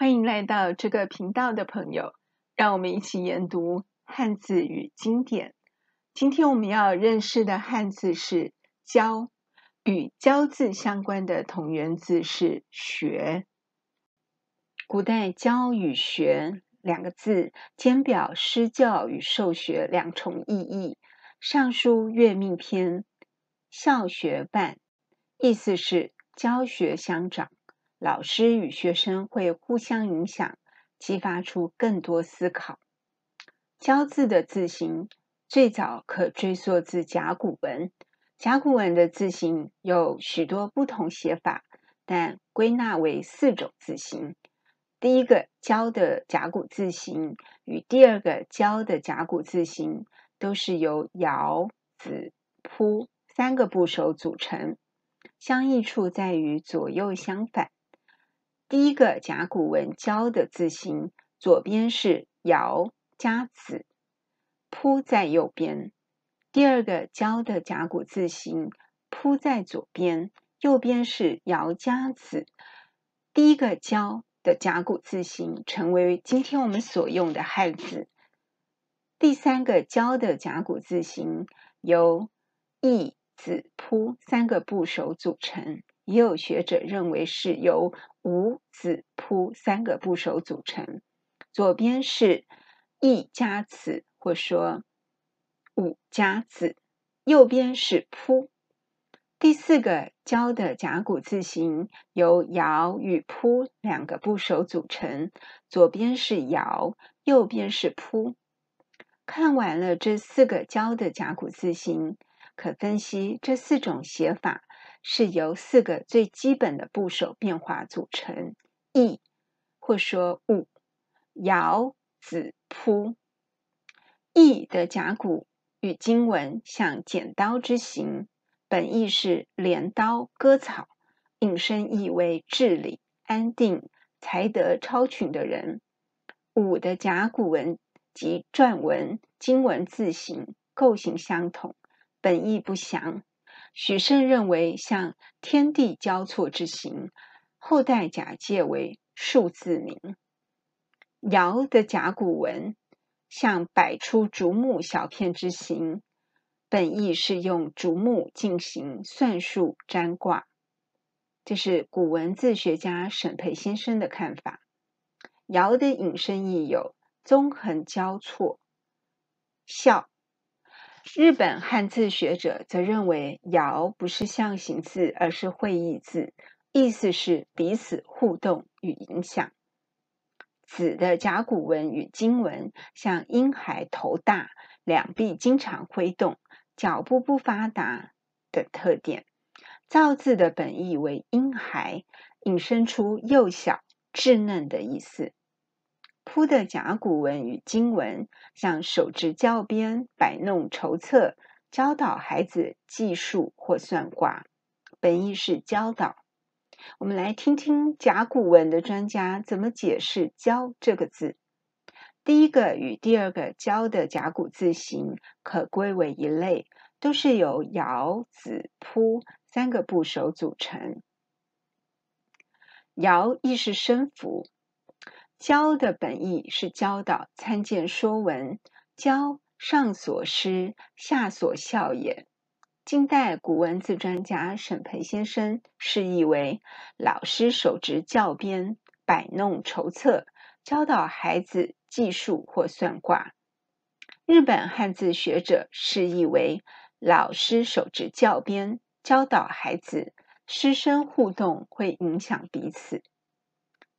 欢迎来到这个频道的朋友，让我们一起研读汉字与经典。今天我们要认识的汉字是“教”，与“教”字相关的同源字是“学”。古代“教”与“学”两个字兼表施教与受学两重意义。《尚书月命篇》校学伴，意思是教学相长。老师与学生会互相影响，激发出更多思考。教字的字形最早可追溯至甲骨文。甲骨文的字形有许多不同写法，但归纳为四种字形。第一个“教”的甲骨字形与第二个“教”的甲骨字形都是由爻、子、扑三个部首组成，相异处在于左右相反。第一个甲骨文“交”的字形，左边是爻加子，铺在右边；第二个“交”的甲骨字形，铺在左边，右边是爻加子。第一个“交”的甲骨字形成为今天我们所用的汉字。第三个“交”的甲骨字形由易、子、铺三个部首组成。也有学者认为是由五、子、铺三个部首组成，左边是易加子，或说五加子，右边是铺。第四个“教”的甲骨字形由爻与铺两个部首组成，左边是爻，右边是铺。看完了这四个“教”的甲骨字形，可分析这四种写法。是由四个最基本的部首变化组成：易，或说午、爻、子、铺。易的甲骨与经文像剪刀之形，本意是镰刀割草，引申意为治理、安定、才德超群的人。五的甲骨文及篆文、经文字形构形相同，本意不详。许慎认为像天地交错之形，后代假借为数字名。爻的甲骨文像摆出竹木小片之形，本意是用竹木进行算术占卦。这是古文字学家沈培先生的看法。爻的引申义有纵横交错、孝。日本汉字学者则认为“爻”不是象形字，而是会意字，意思是彼此互动与影响。子的甲骨文与经文像婴孩头大、两臂经常挥动、脚步不发达等特点。造字的本意为婴孩，引申出幼小、稚嫩的意思。铺的甲骨文与经文像手执教鞭，摆弄筹策，教导孩子计数或算卦，本意是教导。我们来听听甲骨文的专家怎么解释“教”这个字。第一个与第二个“教”的甲骨字形可归为一类，都是由爻、子、铺三个部首组成。爻意是生符。教的本意是教导、参见、说文。教，上所施，下所效也。近代古文字专家沈培先生释义为：老师手执教鞭，摆弄筹策，教导孩子计数或算卦。日本汉字学者释义为：老师手执教鞭，教导孩子，师生互动会影响彼此。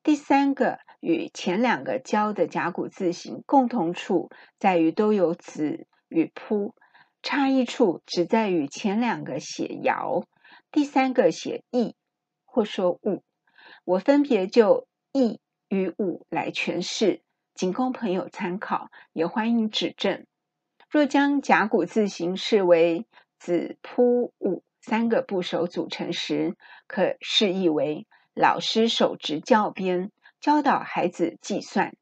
第三个与前两个“教”的甲骨字形共同处在于都有子与铺，差异处只在于前两个写爻，第三个写易或说物。我分别就易与午来诠释，仅供朋友参考，也欢迎指正。若将甲骨字形视为子铺午三个部首组成时，可释义为。老师手执教鞭，教导孩子计算，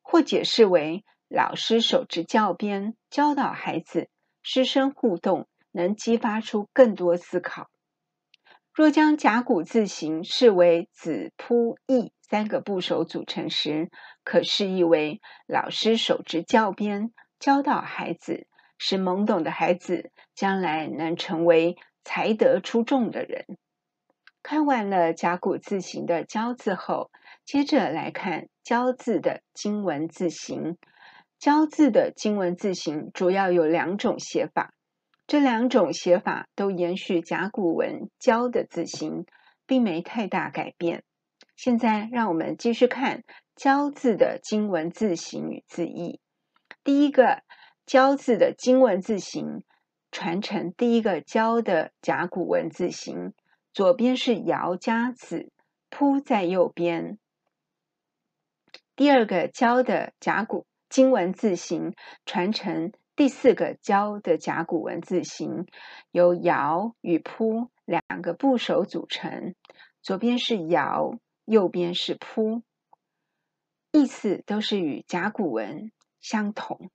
或解释为老师手执教鞭，教导孩子，师生互动能激发出更多思考。若将甲骨字形视为子铺易三个部首组成时，可释义为老师手执教鞭，教导孩子，使懵懂的孩子将来能成为才德出众的人。看完了甲骨字形的“教”字后，接着来看“交”字的金文字形。“交”字的金文字形主要有两种写法，这两种写法都延续甲骨文“交”的字形，并没太大改变。现在，让我们继续看“交”字的金文字形与字义。第一个“交”字的金文字形传承第一个“交”的甲骨文字形，左边是“尧”加“子”，铺在右边。第二个“交”的甲骨金文字形传承第四个“交”的甲骨文字形，由“爻”与“扑”两个部首组成，左边是“爻”。右边是扑，意思都是与甲骨文相同。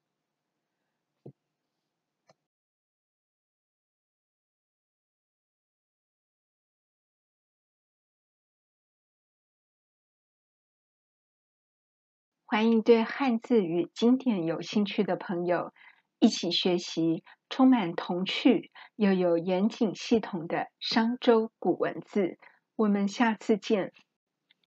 欢迎对汉字与经典有兴趣的朋友一起学习充满童趣又有严谨系统的商周古文字。我们下次见。